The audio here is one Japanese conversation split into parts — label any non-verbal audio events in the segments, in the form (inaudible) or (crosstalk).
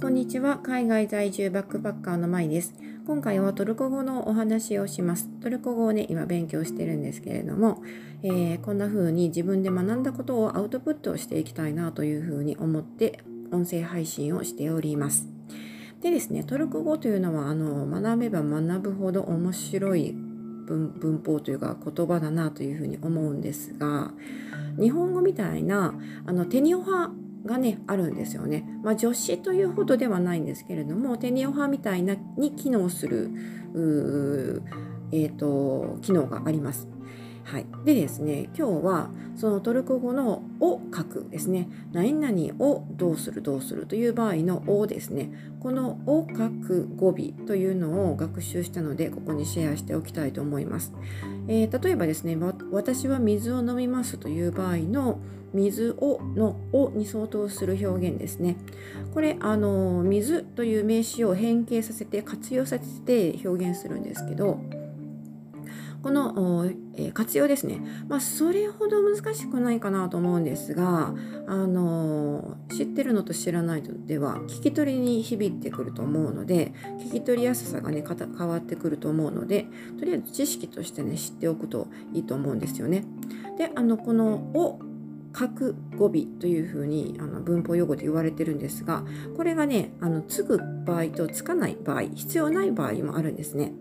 こんにちは。海外在住バックパッカーのまいです。今回はトルコ語のお話をします。トルコ語をね、今勉強してるんですけれども、えー、こんな風に自分で学んだことをアウトプットしていきたいなという風に思って音声配信をしております。でですね、トルコ語というのはあの学べば学ぶほど面白い文法というか言葉だなというふうに思うんですが日本語みたいなあのテニオ派がねあるんですよね。まあ、助詞というほどではないんですけれどもテニオ派みたいなに機能するえーと、機能があります。はい、でですね今日はそのトルコ語の「を」書くですね。何々をどうするどうするという場合の「を」ですね。この「を」書く語尾というのを学習したのでここにシェアしておきたいと思います、えー、例えばですね私は水を飲みますという場合の「水をの「を」に相当する表現ですね。これあの水という名詞を変形させて活用させて表現するんですけどこの、え、活用ですね、まあ、それほど難しくないかなと思うんですが、あの知ってるのと知らないのでは聞き取りに響いてくると思うので聞き取りやすさがね変わってくると思うのでとりあえず知識としてね知っておくといいと思うんですよね。であのこの「を」各語尾というふうにあの文法用語で言われてるんですがこれがねあのつく場合とつかない場合必要ない場合もあるんですね。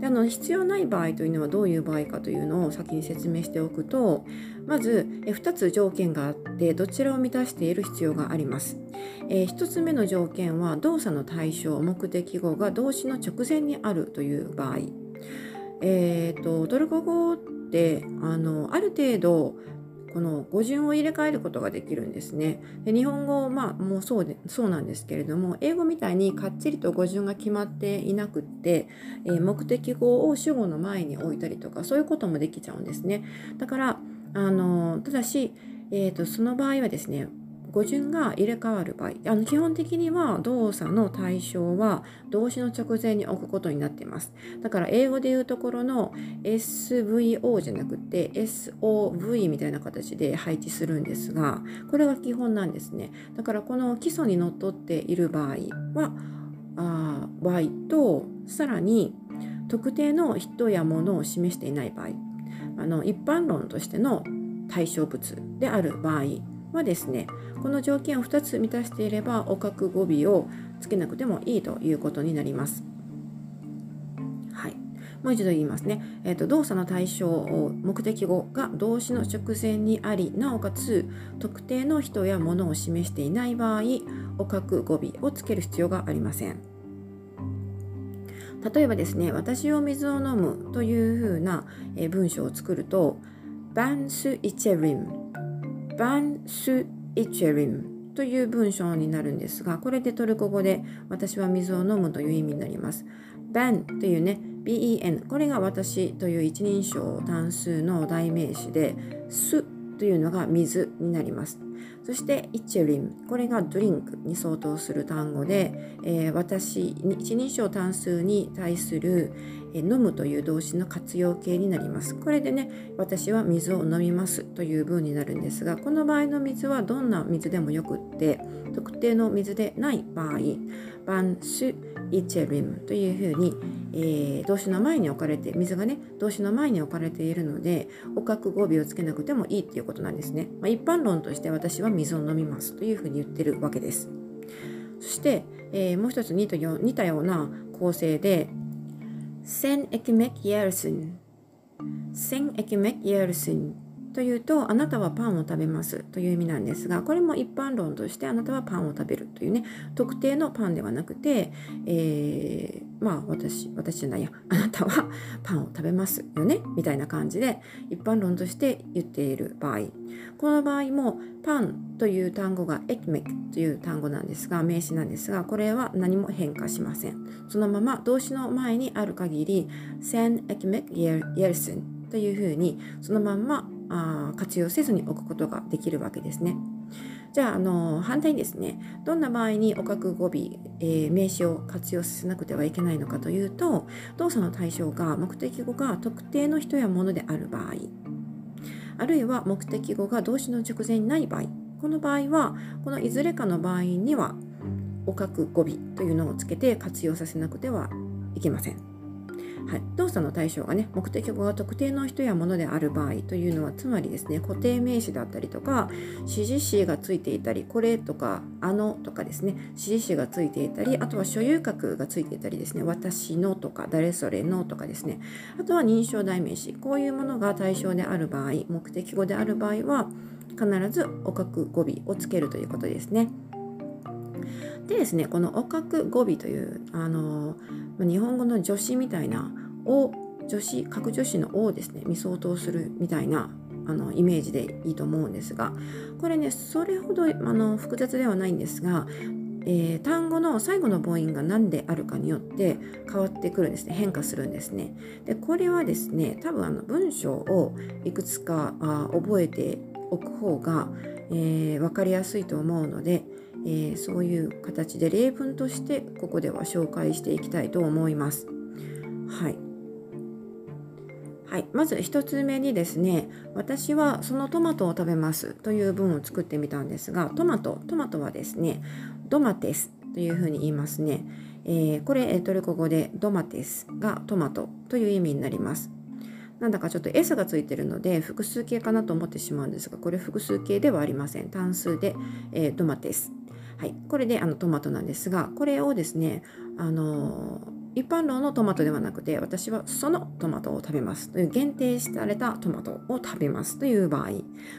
であの必要ない場合というのはどういう場合かというのを先に説明しておくとまずえ2つ条件があってどちらを満たしている必要があります。えー、1つ目の条件は動作の対象目的語が動詞の直前にあるという場合。えーと、とトルコ語ってあのある程度この語順を入れ替えることができるんですね。で日本語、まあ、もうそうでそうなんですけれども英語みたいにかっちりと語順が決まっていなくって、えー、目的語を主語の前に置いたりとかそういうこともできちゃうんですね。だからあのただし、えーとその場合はですね語順が入れ替わる場合あの基本的には動作の対象は動詞の直前に置くことになっています。だから英語で言うところの SVO じゃなくて SOV みたいな形で配置するんですがこれが基本なんですね。だからこの基礎にのっとっている場合はあ場合とさらに特定の人や物を示していない場合あの一般論としての対象物である場合はですねこの条件を2つ満たしていればおかく語尾をつけなくてもいいということになります。はい、もう一度言いますね。えーと、動作の対象目的語が動詞の直前にありなおかつ特定の人や物を示していない場合おかく語尾をつける必要がありません。例えばですね、私を水を飲むというふうな文章を作ると、バンスイチェリムバンスイチェリムという文章になるんですが、これでトルコ語で私は水を飲むという意味になります。バンというね、ben、これが私という一人称単数の代名詞で、スというのが水になります。そしてイチェリムこれがドリンクに相当する単語で、えー、私一人称単数に対する、えー、飲むという動詞の活用形になりますこれでね私は水を飲みますという文になるんですがこの場合の水はどんな水でもよくって特定の水でない場合バンスイチェリムというふうに、えー、動詞の前に置かれて水がね動詞の前に置かれているのでおかく語尾をつけなくてもいいっていうことなんですね、まあ、一般論として私は水を飲みますというふうに言ってるわけです。そして、えー、もう一つ似たよ似たような構成で Sen ekmek yersin Sen ekmek yersin というとあなたはパンを食べますという意味なんですがこれも一般論としてあなたはパンを食べるというね特定のパンではなくて、えー、まあ私私じゃないや (laughs) あなたはパンを食べますよねみたいな感じで一般論として言っている場合。この場合もパンという単語がエキメクという単語なんですが名詞なんですがこれは何も変化しません。そのまま動詞の前にある限り sen ekmek yersin というふうにそのままあ活用せずに置くことができるわけですね。じゃあ、あの反対にですね、どんな場合におかく語尾、えー、名詞を活用させなくてはいけないのかというと、動作の対象が目的語が特定の人や物である場合、あるいは目的語が動詞の直前にない場合、この場合は、このいずれかの場合には、おかく語尾というのをつけて活用させなくてはいけません。はい、動作の対象がね目的語が特定の人や物である場合というのはつまりですね固定名詞だったりとか指示詞がついていたりこれとかあのとかですね指示詞がついていたりあとは所有格がついていたりですね私のとか誰それのとかですねあとは認証代名詞こういうものが対象である場合目的語である場合は必ずおかく語尾をつけるということですね。でですねこのおかく語尾というあの日本語の助詞みたいな「お」助詞各助詞の「お」をですね見相当するみたいなあのイメージでいいと思うんですがこれねそれほどあの複雑ではないんですが、えー、単語の最後の母音が何であるかによって変わってくるんですね変化するんですね。でこれはですね多分あの文章をいくつかあ覚えておく方が、えー、分かりやすいと思うのでえー、そういう形で例文としてここでは紹介していきたいと思います。はい。はい、まず1つ目にですね私はそのトマトを食べますという文を作ってみたんですがトマトトマトはですねドマテスというふうに言いますね、えー、これトルコ語でドマテスがトマトという意味になりますなんだかちょっと S がついてるので複数形かなと思ってしまうんですがこれ複数形ではありません。単数で、えー、ドマテスはい、これであのトマトなんですがこれをですねあの一般論のトマトではなくて私はそのトマトを食べます。という限定されたトマトを食べます。という場合。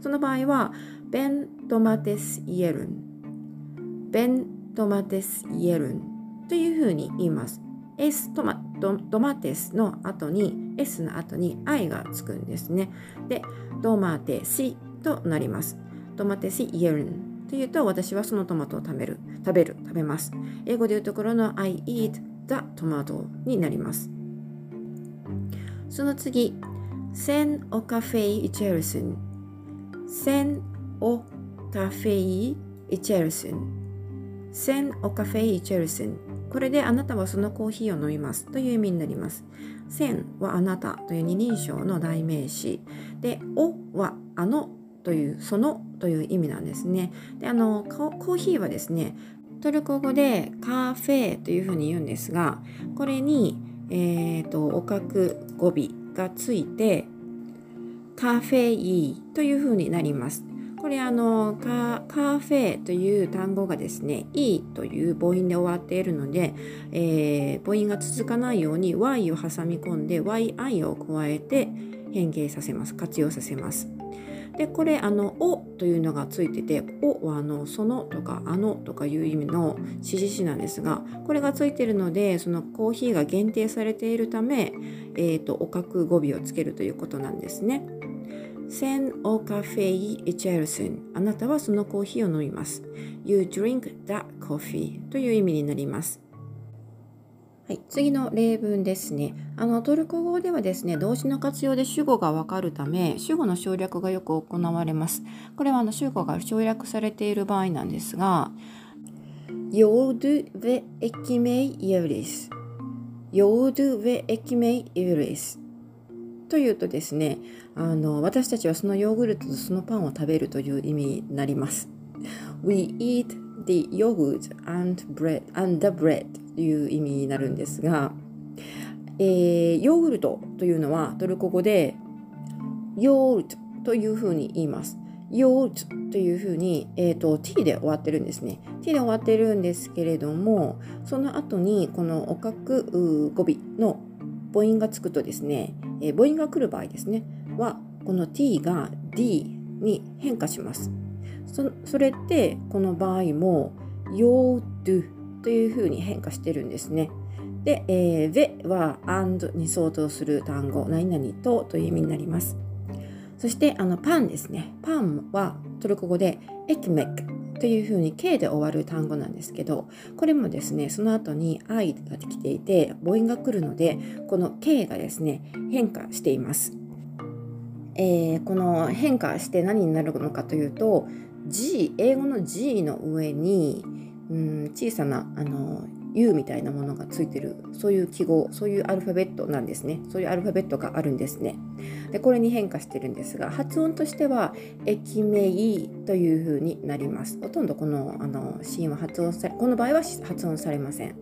その場合はベントマテスイエルン。ベントマテスイエルン。というふうに言います。S トマトトマテスの後に S の後に I がつくんですね。でトマテシとなります。トマテシイエルンというと私はそのトマトを食べる食べる食べます。英語で言うところの I eat the tomato になります。その次 Sen o kahveyi içersin。Sen o kahveyi içersin。Sen o kahveyi içersin。これであなたはそのコーヒーを飲みますという意味になります。 Sen はあなたという二人称の代名詞で、 o はあのというそのという意味なんですね。であのコーヒーはですねトルコ語で kahve というふうに言うんですがこれに、えーと、おかく語尾がついてカフェイというふうになります。これあのカカフェという単語がですね「い」という母音で終わっているので、えー、母音が続かないように「y」を挟み込んで「yi」を加えて変形させます活用させます。でこれあの「お」というのがついてて「お」はあの「その」とか「あの」とかいう意味の指示詞なんですがこれがついてるのでそのコーヒーが限定されているため、えーと、おかく語尾をつけるということなんですね。センオカフェイエチェルセンあなたはそのコーヒーを飲みます。You drink that coffee という意味になります。はい、次の例文ですね。あのトルコ語ではですね、動詞の活用で主語がわかるため、主語の省略がよく行われます。これはあの主語が省略されている場合なんですが、ヨードゥヴエキメイイエリス。ヨードゥヴエキメイイエリス。というとですね、あの私たちはそのヨーグルトとそのパンを食べるという意味になります。We eat the yogurt and bread and the bread という意味になるんですが、えー、ヨーグルトというのはトルコ語でヨーグルトというふうに言います。ヨーグルトというふうに、えーと、t で終わってるんですね。t で終わってるんですけれども、その後にこのおかく語尾の母音がつくとですね、え、母音が来る場合ですね、はこの t が d に変化します。それってこの場合もヨードゥというふうに変化してるんですね。で、えー、ve は and に相当する単語、何々とという意味になります。そしてあのパンですね。パンはトルコ語でエキメックというふうに K で終わる単語なんですけど、これもですね、その後に I ができていて、母音が来るので、この K がですね、変化しています。えー、この変化して何になるのかというと、G、英語の G の上に、うん小さなあの U みたいなものがついてるそういう記号そういうアルファベットなんですね。そういうアルファベットがあるんですね。でこれに変化してるんですが発音としては駅名という風になります。ほとんどこのあのシーンは発音されこの場合は発音されません。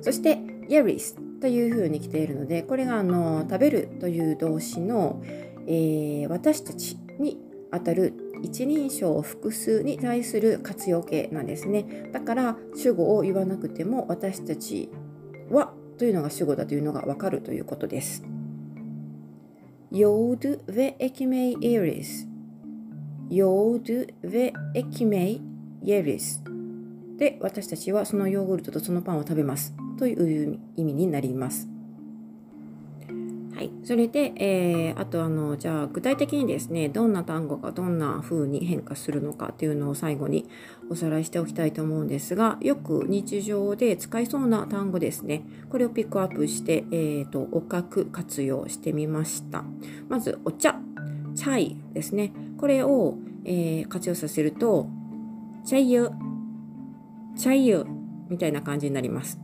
そして Yeris という風に来ているのでこれがあの食べるという動詞の、えー、私たちにあたる一人称複数に対する活用形なんですね。だから主語を言わなくても私たちはというのが主語だというのがわかるということです。Yod ve ekmeği yeriz Yod ve ekmeği yeriz で私たちはそのヨーグルトとそのパンを食べます。という意味になります。はい、それで、えー、あとあのじゃあ具体的にですねどんな単語がどんな風に変化するのかっていうのを最後におさらいしておきたいと思うんですがよく日常で使いそうな単語ですね。これをピックアップして、えーと、おかく活用してみました。まずお茶。チャイですね。これを、えー、活用させるとチャイユ。チャイユみたいな感じになります。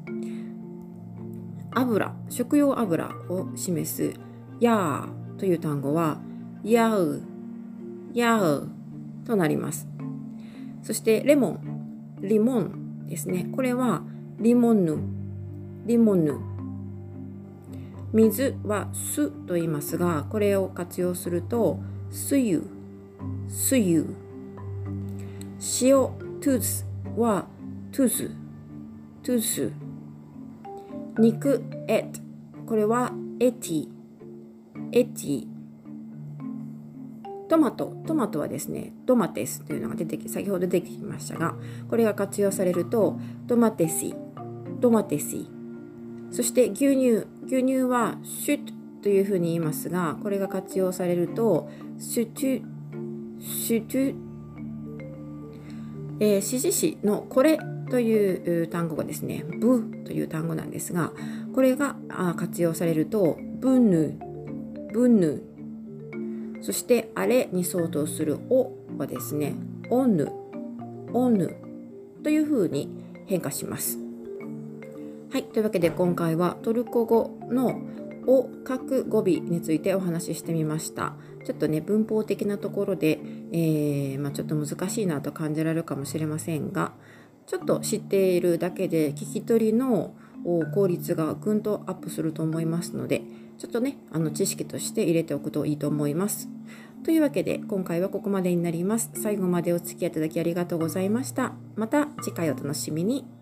油食用油を示すやーという単語はやうやうとなります。そしてレモン limon ですね。これは limonu limonu。水は su と言いますがこれを活用すると suyu suyu 塩 tuz は tuzu tuzu。肉 et これはエティエティトマト。トマトはですねトマテスというのが出てき先ほど出てきましたがこれが活用されるとトマテシトマテシそして牛乳。牛乳はシュッというふうに言いますがこれが活用されるとシュトゥシュトゥ、えー、指示詞のこれという単語がですね、ブという単語なんですが、これが活用されると、ブヌ、ブヌ、そしてあれに相当するおはですね、オヌ、オヌというふうに変化します。はい、というわけで今回はトルコ語のを書く語尾についてお話ししてみました。ちょっとね文法的なところで、えー、まあ、ちょっと難しいなと感じられるかもしれませんが、ちょっと知っているだけで聞き取りの効率がぐんとアップすると思いますのでちょっとねあの知識として入れておくといいと思います。というわけで今回はここまでになります。最後までお付き合いいただきありがとうございました。また次回お楽しみに。